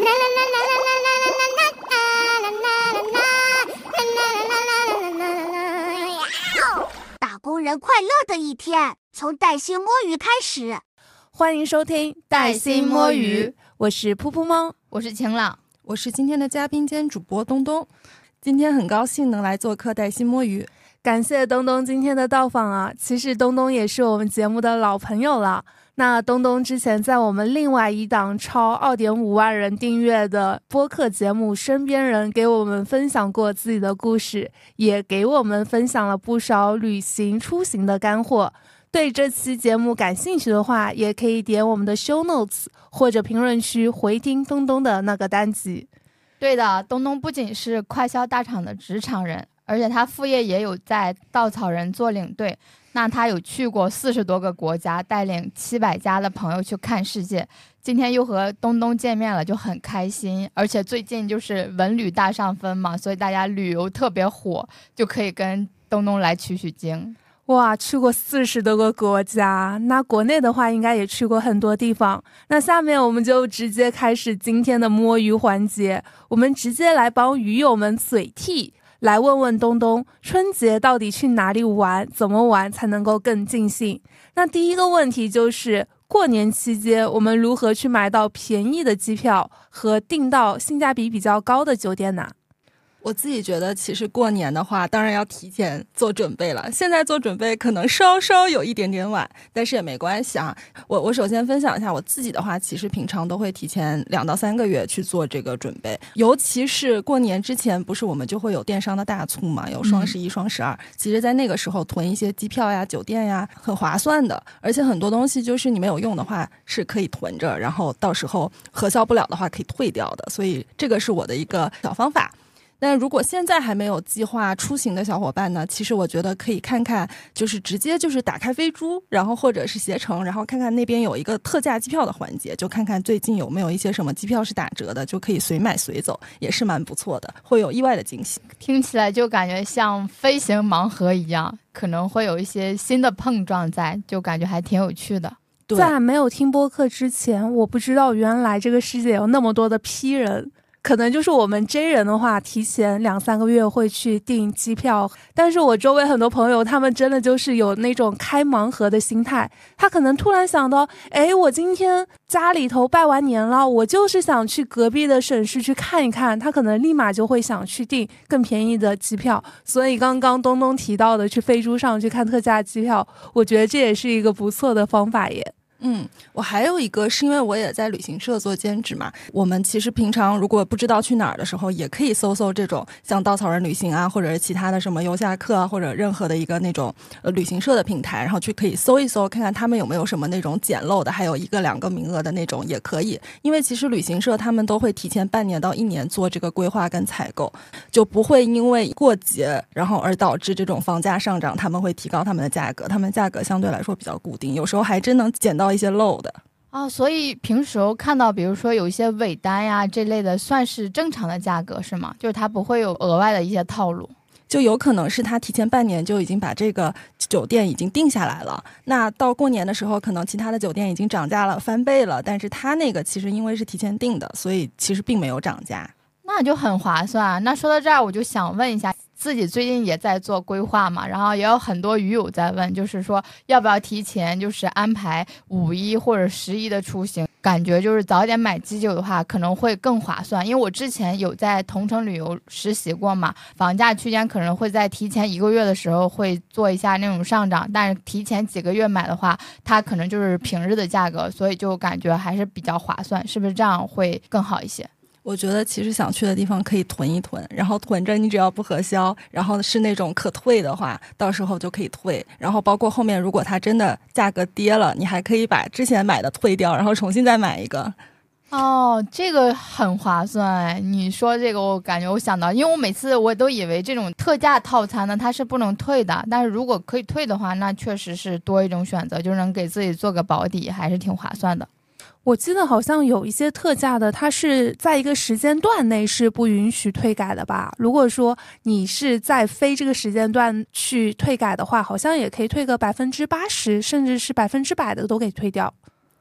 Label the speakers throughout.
Speaker 1: 打工人快乐的一天，从带薪摸鱼开始。
Speaker 2: 欢迎收听《
Speaker 3: 带薪摸鱼》，
Speaker 2: 我是噗噗猫，
Speaker 3: 我是晴朗，
Speaker 4: 我是今天的嘉宾兼主播东东。今天很高兴能来做客《带薪摸鱼》，
Speaker 2: 感谢东东今天的到访啊！其实东东也是我们节目的老朋友了。那东东之前在我们另外一档超二点五万人订阅的播客节目《身边人》给我们分享过自己的故事，也给我们分享了不少旅行出行的干货。对这期节目感兴趣的话，也可以点我们的 show notes 或者评论区回听东东的那个单集。
Speaker 3: 对的，东东不仅是快销大厂的职场人，而且他副业也有在稻草人做领队。那他有去过四十多个国家，带领七百家的朋友去看世界。今天又和东东见面了，就很开心。而且最近就是文旅大上分嘛，所以大家旅游特别火，就可以跟东东来取取经。
Speaker 2: 哇，去过四十多个国家，那国内的话应该也去过很多地方。那下面我们就直接开始今天的摸鱼环节，我们直接来帮鱼友们嘴替。来问问东东，春节到底去哪里玩？怎么玩才能够更尽兴？那第一个问题就是，过年期间我们如何去买到便宜的机票和订到性价比比较高的酒店呢？
Speaker 4: 我自己觉得，其实过年的话，当然要提前做准备了。现在做准备可能稍稍有一点点晚，但是也没关系啊。我我首先分享一下我自己的话，其实平常都会提前两到三个月去做这个准备，尤其是过年之前，不是我们就会有电商的大促嘛，有双十一、双十二。其实，在那个时候囤一些机票呀、酒店呀，很划算的。而且很多东西就是你没有用的话，是可以囤着，然后到时候核销不了的话可以退掉的。所以这个是我的一个小方法。但如果现在还没有计划出行的小伙伴呢？其实我觉得可以看看，就是直接就是打开飞猪，然后或者是携程，然后看看那边有一个特价机票的环节，就看看最近有没有一些什么机票是打折的，就可以随买随走，也是蛮不错的，会有意外的惊喜。
Speaker 3: 听起来就感觉像飞行盲盒一样，可能会有一些新的碰撞在，就感觉还挺有趣的。
Speaker 2: 在没有听播客之前，我不知道原来这个世界有那么多的 P 人。可能就是我们 J 人的话，提前两三个月会去订机票。但是我周围很多朋友，他们真的就是有那种开盲盒的心态。他可能突然想到，哎，我今天家里头拜完年了，我就是想去隔壁的省市去看一看。他可能立马就会想去订更便宜的机票。所以刚刚东东提到的去飞猪上去看特价机票，我觉得这也是一个不错的方法耶。
Speaker 4: 嗯，我还有一个是因为我也在旅行社做兼职嘛。我们其实平常如果不知道去哪儿的时候，也可以搜搜这种像稻草人旅行啊，或者是其他的什么游侠客啊，或者任何的一个那种呃旅行社的平台，然后去可以搜一搜，看看他们有没有什么那种捡漏的，还有一个两个名额的那种也可以。因为其实旅行社他们都会提前半年到一年做这个规划跟采购，就不会因为过节然后而导致这种房价上涨，他们会提高他们的价格，他们价格相对来说比较固定，有时候还真能捡到。一些漏的
Speaker 3: 啊，所以平时看到，比如说有一些尾单呀这类的，算是正常的价格是吗？就是它不会有额外的一些套路，
Speaker 4: 就有可能是他提前半年就已经把这个酒店已经定下来了。那到过年的时候，可能其他的酒店已经涨价了，翻倍了，但是他那个其实因为是提前定的，所以其实并没有涨价，
Speaker 3: 那就很划算。那说到这儿，我就想问一下。自己最近也在做规划嘛，然后也有很多鱼友在问，就是说要不要提前就是安排五一或者十一的出行，感觉就是早点买机酒的话可能会更划算。因为我之前有在同城旅游实习过嘛，房价区间可能会在提前一个月的时候会做一下那种上涨，但是提前几个月买的话，它可能就是平日的价格，所以就感觉还是比较划算，是不是这样会更好一些？
Speaker 4: 我觉得其实想去的地方可以囤一囤，然后囤着，你只要不核销，然后是那种可退的话，到时候就可以退。然后包括后面如果它真的价格跌了，你还可以把之前买的退掉，然后重新再买一个。
Speaker 3: 哦，这个很划算。你说这个，我感觉我想到，因为我每次我都以为这种特价套餐呢，它是不能退的。但是如果可以退的话，那确实是多一种选择，就能给自己做个保底，还是挺划算的。
Speaker 2: 我记得好像有一些特价的，它是在一个时间段内是不允许退改的吧？如果说你是在非这个时间段去退改的话，好像也可以退个百分之八十，甚至是百分之百的都给退掉。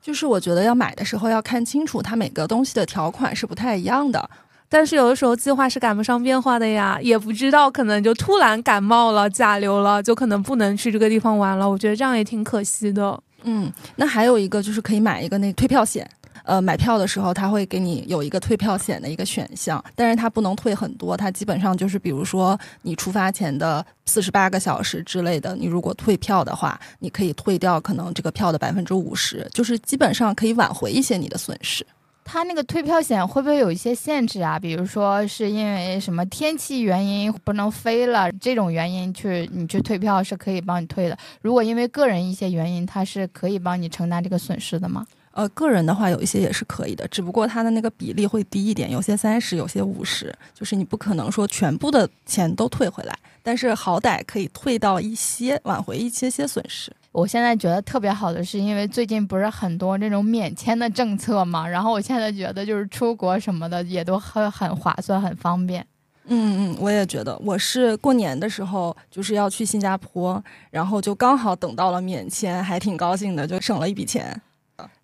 Speaker 4: 就是我觉得要买的时候要看清楚，它每个东西的条款是不太一样的。
Speaker 2: 但是有的时候计划是赶不上变化的呀，也不知道可能就突然感冒了、甲流了，就可能不能去这个地方玩了。我觉得这样也挺可惜的。
Speaker 4: 嗯，那还有一个就是可以买一个那退票险。呃，买票的时候他会给你有一个退票险的一个选项，但是它不能退很多，它基本上就是比如说你出发前的四十八个小时之类的，你如果退票的话，你可以退掉可能这个票的百分之五十，就是基本上可以挽回一些你的损失。
Speaker 3: 它那个退票险会不会有一些限制啊？比如说是因为什么天气原因不能飞了这种原因去你去退票是可以帮你退的。如果因为个人一些原因，它是可以帮你承担这个损失的吗？
Speaker 4: 呃，个人的话有一些也是可以的，只不过它的那个比例会低一点，有些三十，有些五十，就是你不可能说全部的钱都退回来，但是好歹可以退到一些，挽回一些些损失。
Speaker 3: 我现在觉得特别好的是，因为最近不是很多这种免签的政策嘛，然后我现在觉得就是出国什么的也都很很划算，很方便。
Speaker 4: 嗯嗯，我也觉得，我是过年的时候就是要去新加坡，然后就刚好等到了免签，还挺高兴的，就省了一笔钱。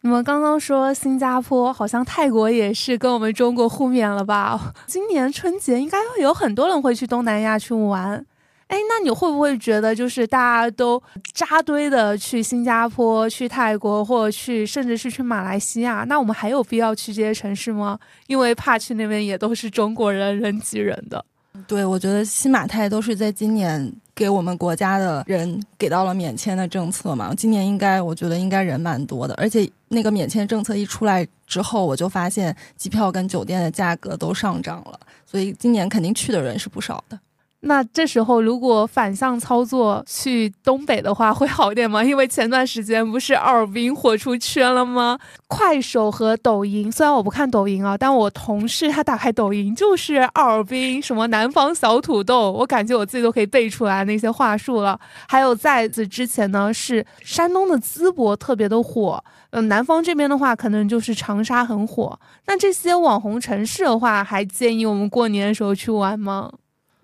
Speaker 2: 你们刚刚说新加坡，好像泰国也是跟我们中国互免了吧？今年春节应该有很多人会去东南亚去玩。哎，那你会不会觉得，就是大家都扎堆的去新加坡、去泰国，或者去甚至是去马来西亚？那我们还有必要去这些城市吗？因为怕去那边也都是中国人，人挤人的。
Speaker 4: 对，我觉得新马泰都是在今年给我们国家的人给到了免签的政策嘛。今年应该，我觉得应该人蛮多的，而且那个免签政策一出来之后，我就发现机票跟酒店的价格都上涨了，所以今年肯定去的人是不少的。
Speaker 2: 那这时候如果反向操作去东北的话会好点吗？因为前段时间不是哈尔滨火出圈了吗？快手和抖音，虽然我不看抖音啊，但我同事他打开抖音就是哈尔滨什么南方小土豆，我感觉我自己都可以背出来那些话术了。还有在此之前呢，是山东的淄博特别的火，嗯，南方这边的话可能就是长沙很火。那这些网红城市的话，还建议我们过年的时候去玩吗？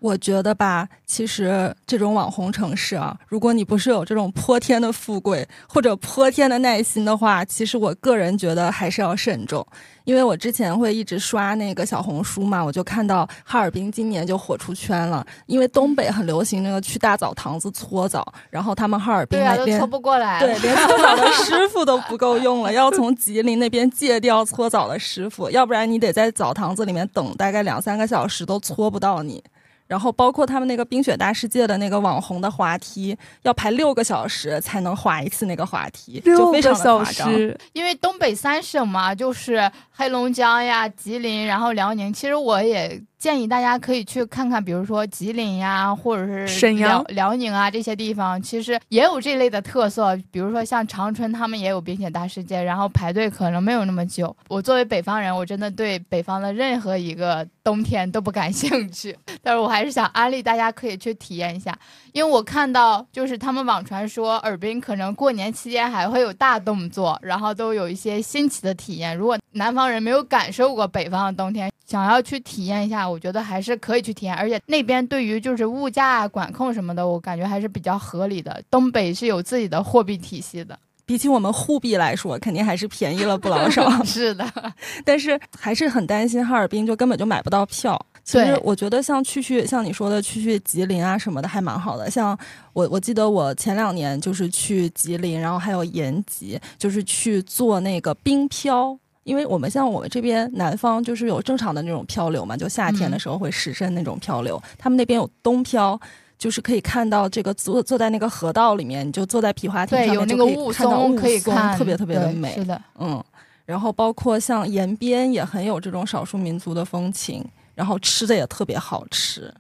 Speaker 4: 我觉得吧，其实这种网红城市啊，如果你不是有这种泼天的富贵或者泼天的耐心的话，其实我个人觉得还是要慎重。因为我之前会一直刷那个小红书嘛，我就看到哈尔滨今年就火出圈了。因为东北很流行那个去大澡堂子搓澡，然后他们哈尔滨那边
Speaker 3: 搓不过来，
Speaker 4: 对，连搓澡的师傅都不够用了，要从吉林那边借调搓澡的师傅，要不然你得在澡堂子里面等大概两三个小时都搓不到你。然后包括他们那个冰雪大世界的那个网红的滑梯，要排六个小时才能滑一次那个滑梯，就非常的夸张。
Speaker 3: 因为东北三省嘛，就是黑龙江呀、吉林，然后辽宁。其实我也。建议大家可以去看看，比如说吉林呀，或者是
Speaker 2: 沈阳、
Speaker 3: 辽宁啊这些地方，其实也有这类的特色。比如说像长春，他们也有冰雪大世界，然后排队可能没有那么久。我作为北方人，我真的对北方的任何一个冬天都不感兴趣，但是我还是想安利大家可以去体验一下，因为我看到就是他们网传说尔滨可能过年期间还会有大动作，然后都有一些新奇的体验。如果南方人没有感受过北方的冬天，想要去体验一下，我觉得还是可以去体验，而且那边对于就是物价管控什么的，我感觉还是比较合理的。东北是有自己的货币体系的，
Speaker 4: 比起我们沪币来说，肯定还是便宜了不老 少。
Speaker 3: 是的，
Speaker 4: 但是还是很担心哈尔滨就根本就买不到票。其实我觉得像去去像你说的去去吉林啊什么的还蛮好的。像我我记得我前两年就是去吉林，然后还有延吉，就是去做那个冰漂。因为我们像我们这边南方就是有正常的那种漂流嘛，就夏天的时候会实身那种漂流。他们那边有冬漂，就是可以看到这个坐坐在那个河道里面，你就坐在皮划艇上面就可以看到雾凇，特别特别的美。
Speaker 3: 是的，
Speaker 4: 嗯。然后包括像延边也很有这种少数民族的风情，然后吃的也特别好吃。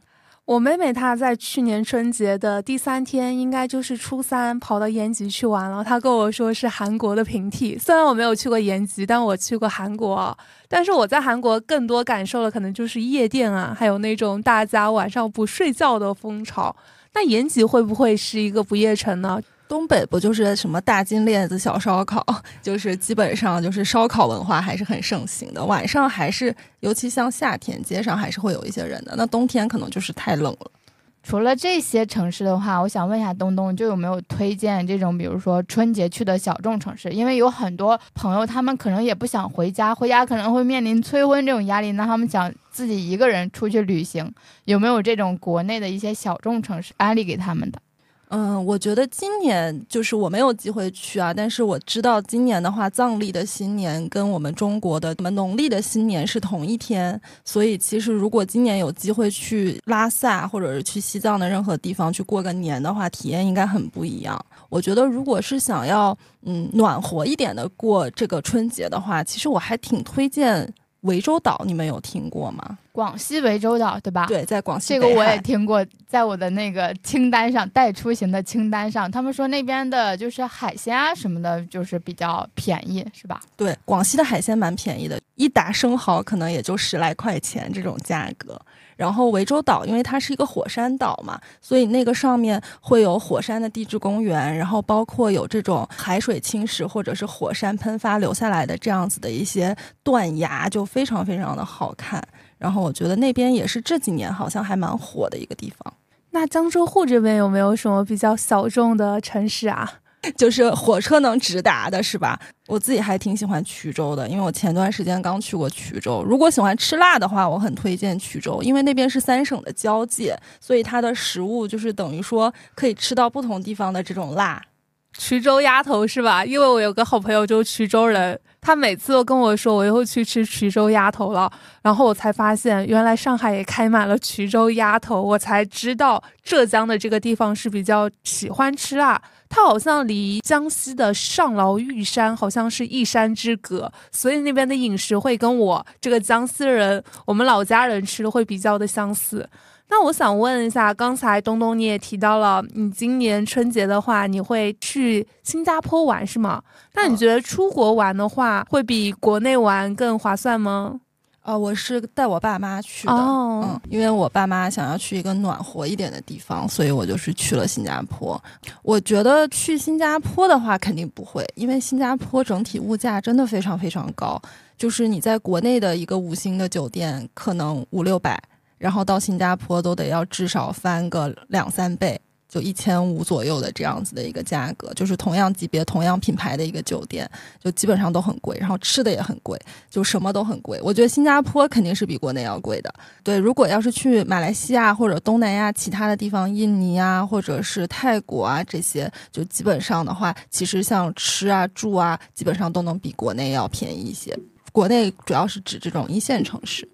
Speaker 2: 我妹妹她在去年春节的第三天，应该就是初三，跑到延吉去玩了。她跟我说是韩国的平替。虽然我没有去过延吉，但我去过韩国。但是我在韩国更多感受的可能就是夜店啊，还有那种大家晚上不睡觉的风潮。那延吉会不会是一个不夜城呢？
Speaker 4: 东北不就是什么大金链子小烧烤，就是基本上就是烧烤文化还是很盛行的。晚上还是，尤其像夏天，街上还是会有一些人的。那冬天可能就是太冷了。
Speaker 3: 除了这些城市的话，我想问一下东东，就有没有推荐这种，比如说春节去的小众城市？因为有很多朋友，他们可能也不想回家，回家可能会面临催婚这种压力，那他们想自己一个人出去旅行，有没有这种国内的一些小众城市安利给他们的？
Speaker 4: 嗯，我觉得今年就是我没有机会去啊，但是我知道今年的话，藏历的新年跟我们中国的我们农历的新年是同一天，所以其实如果今年有机会去拉萨或者是去西藏的任何地方去过个年的话，体验应该很不一样。我觉得如果是想要嗯暖和一点的过这个春节的话，其实我还挺推荐涠洲岛，你们有听过吗？
Speaker 3: 广西涠洲岛，对吧？
Speaker 4: 对，在广西
Speaker 3: 这个我也听过，在我的那个清单上，带出行的清单上，他们说那边的就是海鲜啊什么的，就是比较便宜，是吧？
Speaker 4: 对，广西的海鲜蛮便宜的，一打生蚝可能也就十来块钱这种价格。然后涠洲岛，因为它是一个火山岛嘛，所以那个上面会有火山的地质公园，然后包括有这种海水侵蚀或者是火山喷发留下来的这样子的一些断崖，就非常非常的好看。然后我觉得那边也是这几年好像还蛮火的一个地方。
Speaker 2: 那江浙沪这边有没有什么比较小众的城市啊？
Speaker 4: 就是火车能直达的，是吧？我自己还挺喜欢衢州的，因为我前段时间刚去过衢州。如果喜欢吃辣的话，我很推荐衢州，因为那边是三省的交界，所以它的食物就是等于说可以吃到不同地方的这种辣。
Speaker 2: 衢州鸭头是吧？因为我有个好朋友就是衢州人，他每次都跟我说我又去吃衢州鸭头了，然后我才发现原来上海也开满了衢州鸭头，我才知道浙江的这个地方是比较喜欢吃辣。它好像离江西的上饶玉山好像是一山之隔，所以那边的饮食会跟我这个江西人，我们老家人吃的会比较的相似。那我想问一下，刚才东东你也提到了，你今年春节的话，你会去新加坡玩是吗？那你觉得出国玩的话，会比国内玩更划算吗？
Speaker 4: 呃，我是带我爸妈去的，
Speaker 2: 哦
Speaker 4: 嗯，因为我爸妈想要去一个暖和一点的地方，所以我就是去了新加坡。我觉得去新加坡的话肯定不会，因为新加坡整体物价真的非常非常高，就是你在国内的一个五星的酒店可能五六百，然后到新加坡都得要至少翻个两三倍。就一千五左右的这样子的一个价格，就是同样级别、同样品牌的一个酒店，就基本上都很贵，然后吃的也很贵，就什么都很贵。我觉得新加坡肯定是比国内要贵的。对，如果要是去马来西亚或者东南亚其他的地方，印尼啊，或者是泰国啊这些，就基本上的话，其实像吃啊、住啊，基本上都能比国内要便宜一些。国内主要是指这种一线城市。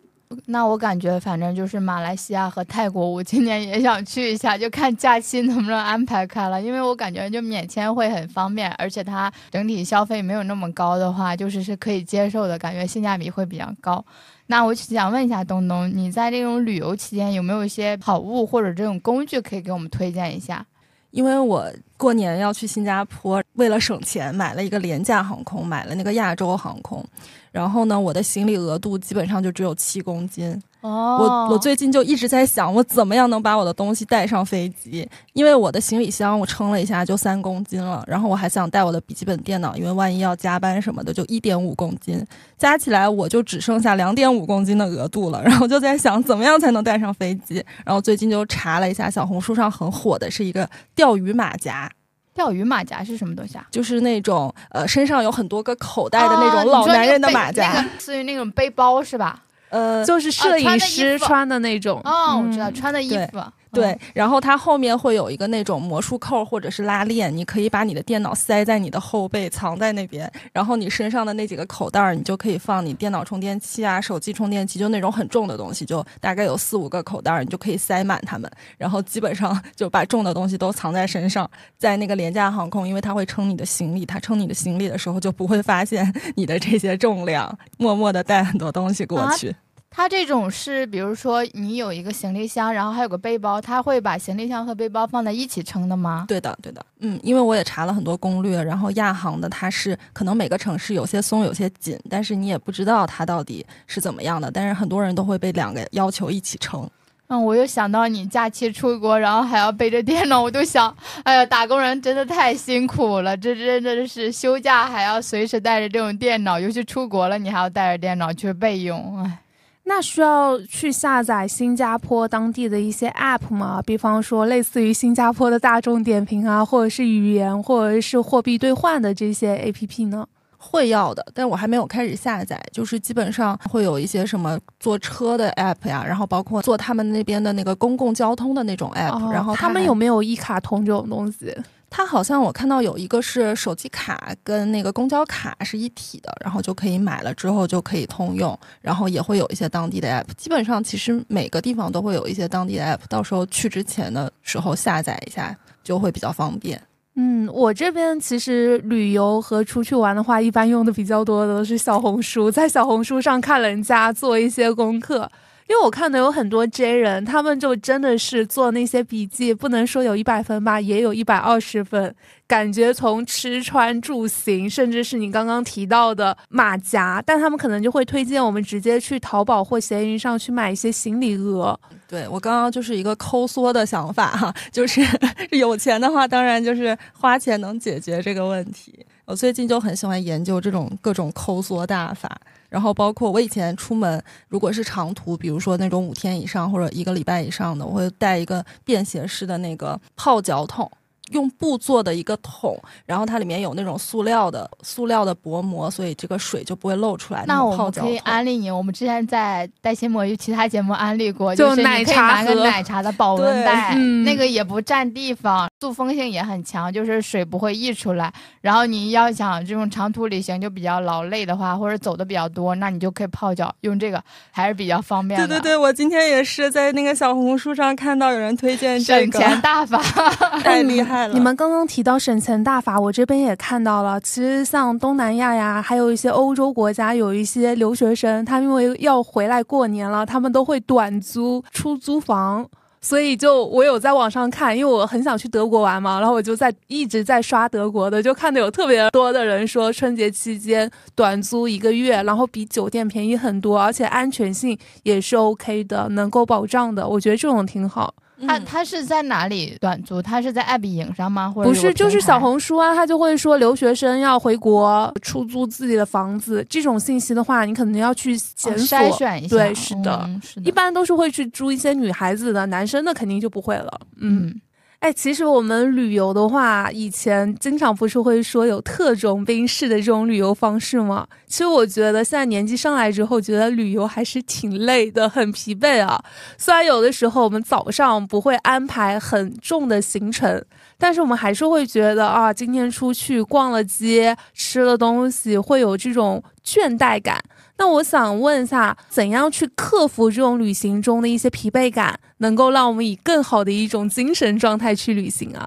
Speaker 3: 那我感觉反正就是马来西亚和泰国，我今年也想去一下，就看假期能不能安排开了。因为我感觉就免签会很方便，而且它整体消费没有那么高的话，就是是可以接受的，感觉性价比会比较高。那我想问一下东东，你在这种旅游期间有没有一些好物或者这种工具可以给我们推荐一下？
Speaker 4: 因为我过年要去新加坡，为了省钱买了一个廉价航空，买了那个亚洲航空。然后呢，我的行李额度基本上就只有七公斤。
Speaker 3: 哦
Speaker 4: 我我最近就一直在想，我怎么样能把我的东西带上飞机？因为我的行李箱我称了一下，就三公斤了。然后我还想带我的笔记本电脑，因为万一要加班什么的，就一点五公斤，加起来我就只剩下两点五公斤的额度了。然后就在想，怎么样才能带上飞机？然后最近就查了一下，小红书上很火的是一个钓鱼马甲。
Speaker 3: 钓鱼马甲是什么东西啊？
Speaker 4: 就是那种呃身上有很多个口袋的那种
Speaker 3: 哦
Speaker 4: 老男人的马甲，
Speaker 3: 那个似于那种背包是吧？
Speaker 4: 呃，
Speaker 2: 就是摄影师
Speaker 3: 穿的
Speaker 2: 那种。
Speaker 3: 哦，我知道，
Speaker 2: 嗯
Speaker 3: 穿的衣
Speaker 4: 对
Speaker 3: 服。
Speaker 4: 对
Speaker 3: 嗯，，
Speaker 4: 然后它后面会有一个那种魔术扣或者是拉链，你可以把你的电脑塞在你的后背，藏在那边，然后你身上的那几个口袋儿，你就可以放你电脑充电器啊、手机充电器，就那种很重的东西，就大概有四五个口袋儿，你就可以塞满它们，然后基本上就把重的东西都藏在身上。在那个廉价航空，因为它会称你的行李，它称你的行李的时候就不会发现你的这些重量，默默的带很多东西过
Speaker 3: 啊
Speaker 4: 去。
Speaker 3: 它这种是，比如说你有一个行李箱，然后还有个背包，它会把行李箱和背包放在一起称的吗？
Speaker 4: 对的，对的，嗯，因为我也查了很多攻略，然后亚航的它是可能每个城市有些松有些紧，但是你也不知道它到底是怎么样的，但是很多人都会被两个要求一起称。
Speaker 3: 嗯，我又想到你假期出国，然后还要背着电脑，我就想，哎呀，打工人真的太辛苦了，这真的是休假还要随时带着这种电脑，尤其出国了，你还要带着电脑去备用，哎。
Speaker 2: 那需要去下载新加坡当地的一些 App 吗？比方说类似于新加坡的大众点评啊，或者是语言，或者是货币兑换的这些 APP 呢？
Speaker 4: 会要的，但我还没有开始下载。就是基本上会有一些什么坐车的 app 呀，然后包括坐他们那边的那个公共交通的那种 app，、然后
Speaker 2: 他们有没有一卡通这种东西？
Speaker 4: 它好像我看到有一个是手机卡跟那个公交卡是一体的，然后就可以买了之后就可以通用，然后也会有一些当地的 app。基本上其实每个地方都会有一些当地的 app，到时候去之前的时候下载一下就会比较方便。
Speaker 2: 嗯，我这边其实旅游和出去玩的话，一般用的比较多的都是小红书，在小红书上看人家做一些功课。因为我看的有很多 J 人，他们就真的是做那些笔记，不能说有一百分吧，也有一百二十分。感觉从吃穿住行，甚至是你刚刚提到的马甲，但他们可能就会推荐我们直接去淘宝或闲鱼上去买一些行李额。
Speaker 4: 对我刚刚就是一个抠缩的想法哈，就是 有钱的话，当然就是花钱能解决这个问题。我最近就很喜欢研究这种各种抠缩大法。然后包括我以前出门，如果是长途，比如说那种五天以上或者一个礼拜以上的，我会带一个便携式的那个泡脚桶。用布做的一个桶，然后它里面有那种塑料的塑料的薄膜，所以这个水就不会漏出来。
Speaker 3: 那我
Speaker 4: 们
Speaker 3: 可以安利你，我们之前在带薪魔芋其他节目安利过，
Speaker 2: 就是奶茶
Speaker 3: 和奶茶的保温袋，
Speaker 2: 嗯、
Speaker 3: 那个也不占地方，塑封性也很强，就是水不会溢出来。然后你要想这种长途旅行就比较劳累的话，或者走的比较多，那你就可以泡脚，用这个还是比较方便
Speaker 4: 的。对对对，我今天也是在那个小红书上看到有人推荐这
Speaker 3: 个，省钱大法，
Speaker 4: 太厉害。
Speaker 2: 你们刚刚提到省钱大法，我这边也看到了。其实像东南亚呀，还有一些欧洲国家，有一些留学生，他因为要回来过年了，他们都会短租出租房。所以就我有在网上看，因为我很想去德国玩嘛，然后我就在一直在刷德国的，就看到有特别多的人说春节期间短租一个月，然后比酒店便宜很多，而且安全性也是 OK 的，能够保障的。我觉得这种挺好。
Speaker 3: 他他是在哪里短租？他是在爱彼迎上吗？或者
Speaker 2: 不是，就是小红书啊，他就会说留学生要回国出租自己的房子，这种信息的话，你可能要去检索
Speaker 3: 筛选一下。
Speaker 2: 对，是的，
Speaker 3: 嗯、是的
Speaker 2: 一般都是会去租一些女孩子的，男生的肯定就不会了。嗯。哎，其实我们旅游的话，以前经常不是会说有特种兵式的这种旅游方式吗？其实我觉得现在年纪上来之后，觉得旅游还是挺累的，很疲惫啊。虽然有的时候我们早上不会安排很重的行程，但是我们还是会觉得啊，今天出去逛了街，吃了东西，会有这种倦怠感。那我想问一下，怎样去克服这种旅行中的一些疲惫感，能够让我们以更好的一种精神状态去旅行啊？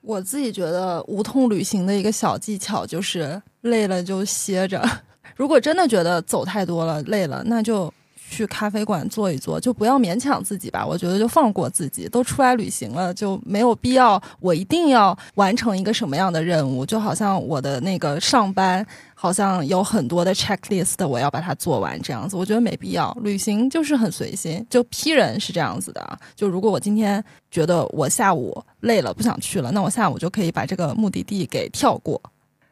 Speaker 4: 我自己觉得无痛旅行的一个小技巧就是累了就歇着。如果真的觉得走太多了累了，那就去咖啡馆坐一坐，就不要勉强自己吧。我觉得就放过自己，都出来旅行了，就没有必要我一定要完成一个什么样的任务。就好像我的那个上班。好像有很多的 checklist，我要把它做完，这样子，我觉得没必要。旅行就是很随心，就批人是这样子的啊。就如果我今天觉得我下午累了不想去了，那我下午就可以把这个目的地给跳过。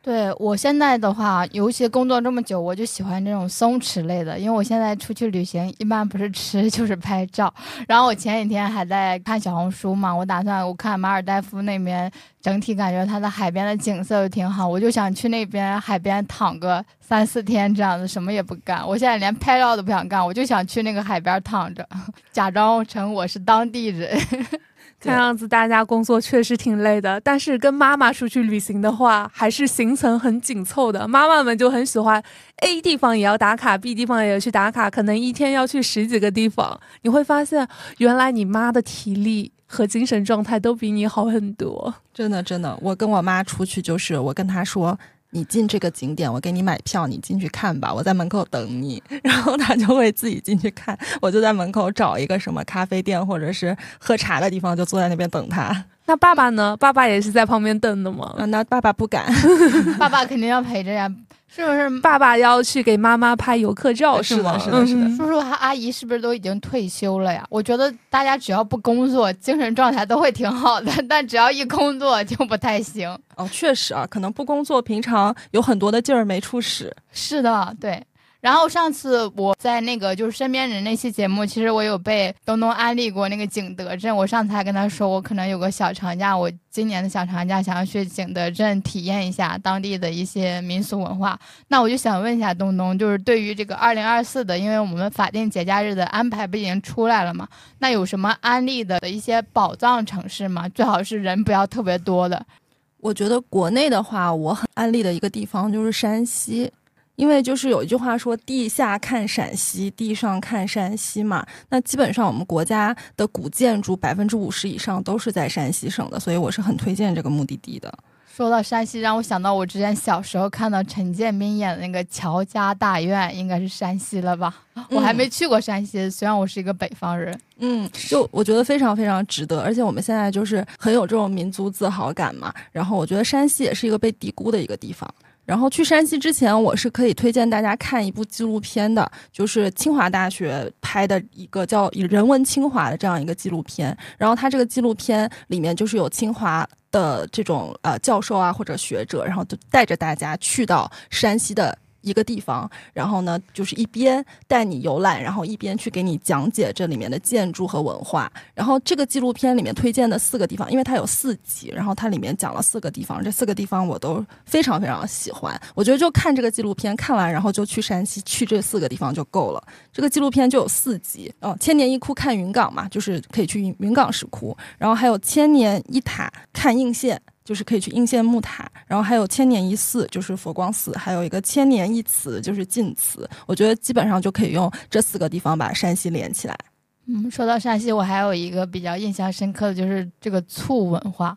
Speaker 3: 对我现在的话，尤其工作这么久，我就喜欢这种松弛类的，因为我现在出去旅行一般不是吃 就是拍照。然后我前几天还在看小红书嘛，我打算我看马尔代夫那边整体感觉它的海边的景色又挺好，我就想去那边海边躺个三四天这样子，什么也不干。我现在连拍照都不想干，我就想去那个海边躺着，假装成我是当地人。
Speaker 2: 看样子大家工作确实挺累的，但是跟妈妈出去旅行的话，还是行程很紧凑的。妈妈们就很喜欢 A 地方也要打卡，B 地方也要去打卡，可能一天要去十几个地方。你会发现，原来你妈的体力和精神状态都比你好很多。
Speaker 4: 真的，真的，我跟我妈出去就是我跟她说。你进这个景点，我给你买票，你进去看吧，我在门口等你。然后他就会自己进去看，我就在门口找一个什么咖啡店或者是喝茶的地方，就坐在那边等他。
Speaker 2: 那爸爸呢？爸爸也是在旁边瞪的吗？
Speaker 4: 啊，那爸爸不敢，
Speaker 3: 爸爸肯定要陪着呀。是不是
Speaker 2: 爸爸要去给妈妈拍游客照？
Speaker 4: 是
Speaker 2: 吗？
Speaker 4: 是的，是的。
Speaker 3: 叔叔和阿姨是不是都已经退休了呀？我觉得大家只要不工作，精神状态都会挺好的，但只要一工作就不太行。
Speaker 4: 哦，确实啊，可能不工作，平常有很多的劲儿没处使。
Speaker 3: 是的，对。然后上次我在那个就是身边人那期节目，其实我有被东东安利过那个景德镇。我上次还跟他说，我可能有个小长假，我今年的小长假想要去景德镇体验一下当地的一些民俗文化。那我就想问一下东东，就是对于这个二零二四的，因为我们法定节假日的安排不已经出来了嘛？那有什么安利的一些宝藏城市吗？最好是人不要特别多的。
Speaker 4: 我觉得国内的话，我很安利的一个地方就是山西。因为就是有一句话说“地下看陕西，地上看山西”嘛，那基本上我们国家的古建筑百分之五十以上都是在山西省的，所以我是很推荐这个目的地的。
Speaker 3: 说到山西，让我想到我之前小时候看到陈建斌演的那个《乔家大院》，应该是山西了吧？我还没去过山西，虽然我是一个北方人。
Speaker 4: 嗯，就我觉得非常非常值得，而且我们现在就是很有这种民族自豪感嘛。然后我觉得山西也是一个被低估的一个地方。然后去山西之前，我是可以推荐大家看一部纪录片的，就是清华大学拍的一个叫《人文清华》的这样一个纪录片。然后它这个纪录片里面就是有清华的这种呃教授啊或者学者，然后就带着大家去到山西的。一个地方，然后呢，就是一边带你游览，然后一边去给你讲解这里面的建筑和文化。然后这个纪录片里面推荐的四个地方，因为它有四集，然后它里面讲了四个地方，这四个地方我都非常非常喜欢。我觉得就看这个纪录片，看完然后就去山西，去这四个地方就够了。这个纪录片就有四集，哦，千年一窟看云冈嘛，就是可以去云云冈石窟，然后还有千年一塔看应县。就是可以去应县木塔，然后还有千年一寺，就是佛光寺，还有一个千年一祠，就是晋祠。我觉得基本上就可以用这四个地方把山西连起来。
Speaker 3: 嗯，说到山西，我还有一个比较印象深刻的就是这个醋文化，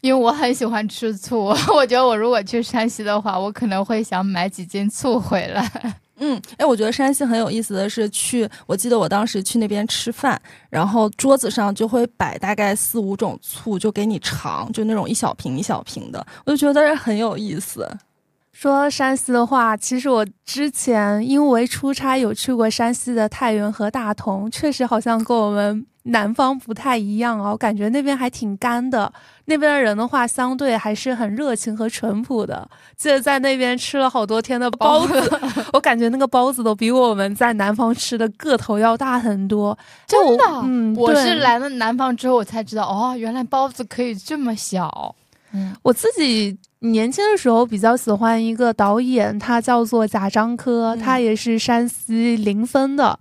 Speaker 3: 因为我很喜欢吃醋。我觉得我如果去山西的话，我可能会想买几斤醋回来。
Speaker 4: 嗯，哎，我觉得山西很有意思的是，去我记得我当时去那边吃饭，然后桌子上就会摆大概四五种醋，就给你尝，就那种一小瓶一小瓶的，我就觉得很有意思。
Speaker 2: 说山西的话，其实我之前因为出差有去过山西的太原和大同，确实好像跟我们南方不太一样哦，感觉那边还挺干的。那边的人的话，相对还是很热情和淳朴的。记得在那边吃了好多天的包子，我感觉那个包子都比我们在南方吃的个头要大很多。
Speaker 3: 真的，
Speaker 2: 嗯，
Speaker 3: 我是来了南方之后，我才知道哦，原来包子可以这么小。
Speaker 2: 嗯，我自己。年轻的时候比较喜欢一个导演，他叫做贾樟柯，他也是山西临汾的，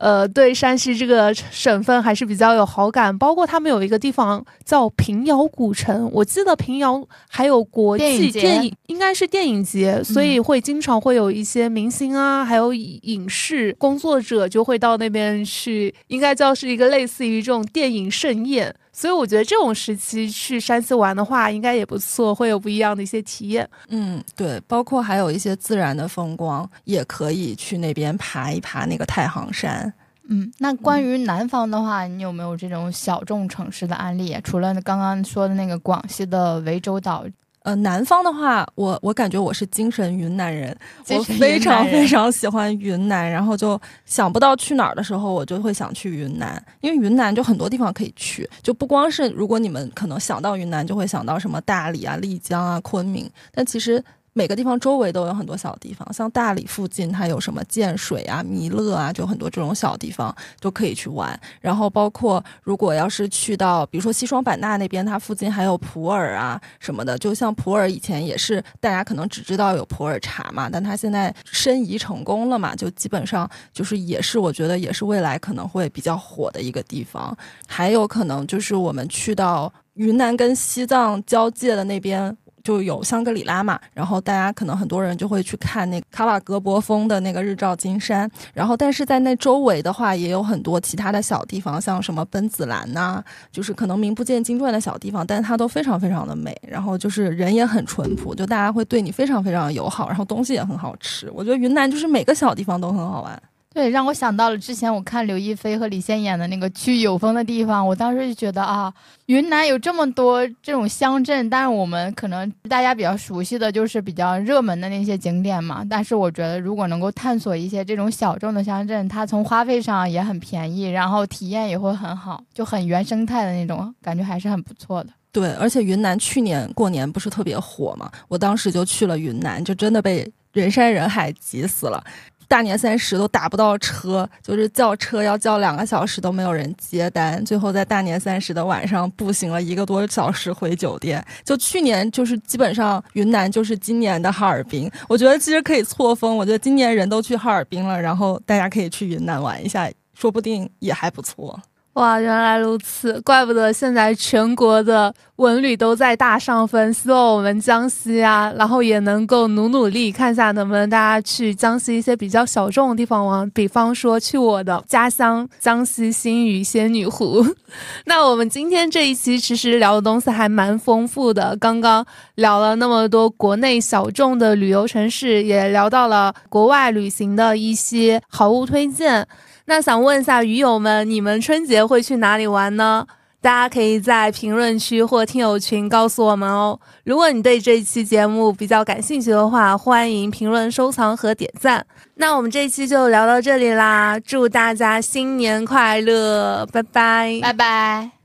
Speaker 2: 呃，对山西这个省份还是比较有好感。包括他们有一个地方叫平遥古城，我记得平遥还有国际电影，应该是电影节，所以会经常会有一些明星啊，还有影视工作者就会到那边去，应该叫是一个类似于这种电影盛宴。所以我觉得这种时期去山西玩的话，应该也不错，会有不一样的一些体验。
Speaker 4: 嗯，对，包括还有一些自然的风光，也可以去那边爬一爬那个太行山。
Speaker 3: 嗯，那关于南方的话，你有没有这种小众城市的案例？除了刚刚说的那个广西的涠洲岛。
Speaker 4: 呃，南方的话，我我感觉我是精神云南人，我非常非常喜欢云南，然后就想不到去哪儿的时候，我就会想去云南，因为云南就很多地方可以去，就不光是如果你们可能想到云南，就会想到什么大理啊、丽江啊、昆明，但其实。每个地方周围都有很多小地方，像大理附近，它有什么建水啊、弥勒啊，就很多这种小地方都可以去玩。然后包括如果要是去到，比如说西双版纳那边，它附近还有普洱啊什么的。就像普洱以前也是大家可能只知道有普洱茶嘛，但它现在申遗成功了嘛，就基本上就是也是我觉得也是未来可能会比较火的一个地方。还有可能就是我们去到云南跟西藏交界的那边。就有香格里拉嘛，然后大家可能很多人就会去看那卡瓦格博峰的那个日照金山，然后但是在那周围的话也有很多其他的小地方，像什么奔子栏呐，就是可能名不见经传的小地方，但是它都非常非常的美，然后就是人也很淳朴，就大家会对你非常非常友好，然后东西也很好吃。我觉得云南就是每个小地方都很好玩。
Speaker 3: 对，让我想到了之前我看刘亦菲和李现演的那个去有风的地方，我当时就觉得啊，云南有这么多这种乡镇，但是我们可能大家比较熟悉的就是比较热门的那些景点嘛。但是我觉得如果能够探索一些这种小众的乡镇，它从花费上也很便宜，然后体验也会很好，就很原生态的那种感觉，还是很不错的。
Speaker 4: 对，而且云南去年过年不是特别火嘛，我当时就去了云南，就真的被人山人海挤死了。大年三十都打不到车，就是叫车要叫两个小时都没有人接单，最后在大年三十的晚上步行了一个多小时回酒店。就去年就是基本上云南就是今年的哈尔滨，我觉得其实可以错峰，我觉得今年人都去哈尔滨了，然后大家可以去云南玩一下，说不定也还不错。
Speaker 2: 哇，原来如此，怪不得现在全国的文旅都在大上分。希望我们江西啊，然后也能够努努力，看一下能不能大家去江西一些比较小众的地方玩，比方说去我的家乡江西新余仙女湖。那我们今天这一期其实聊的东西还蛮丰富的，刚刚聊了那么多国内小众的旅游城市，也聊到了国外旅行的一些好物推荐。那想问一下鱼友们，你们春节会去哪里玩呢？大家可以在评论区或听友群告诉我们哦。如果你对这一期节目比较感兴趣的话，欢迎评论、收藏和点赞。那我们这一期就聊到这里啦，祝大家新年快乐，拜拜，
Speaker 3: 拜拜。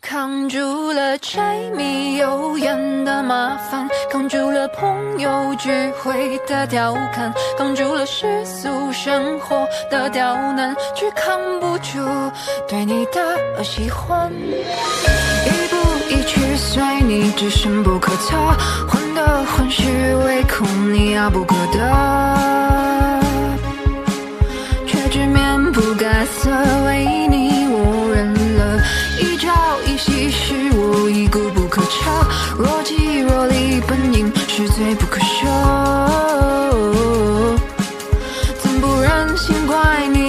Speaker 5: 扛住了柴米油盐的麻烦，扛住了朋友聚会的调侃，扛住了世俗生活的刁难，却扛不住对你的喜欢。一步一趋随你，只深不可测，患得患失，唯恐你遥不可得，却只面不改色，为若即若离本应是罪不可赦，怎不忍心怪你？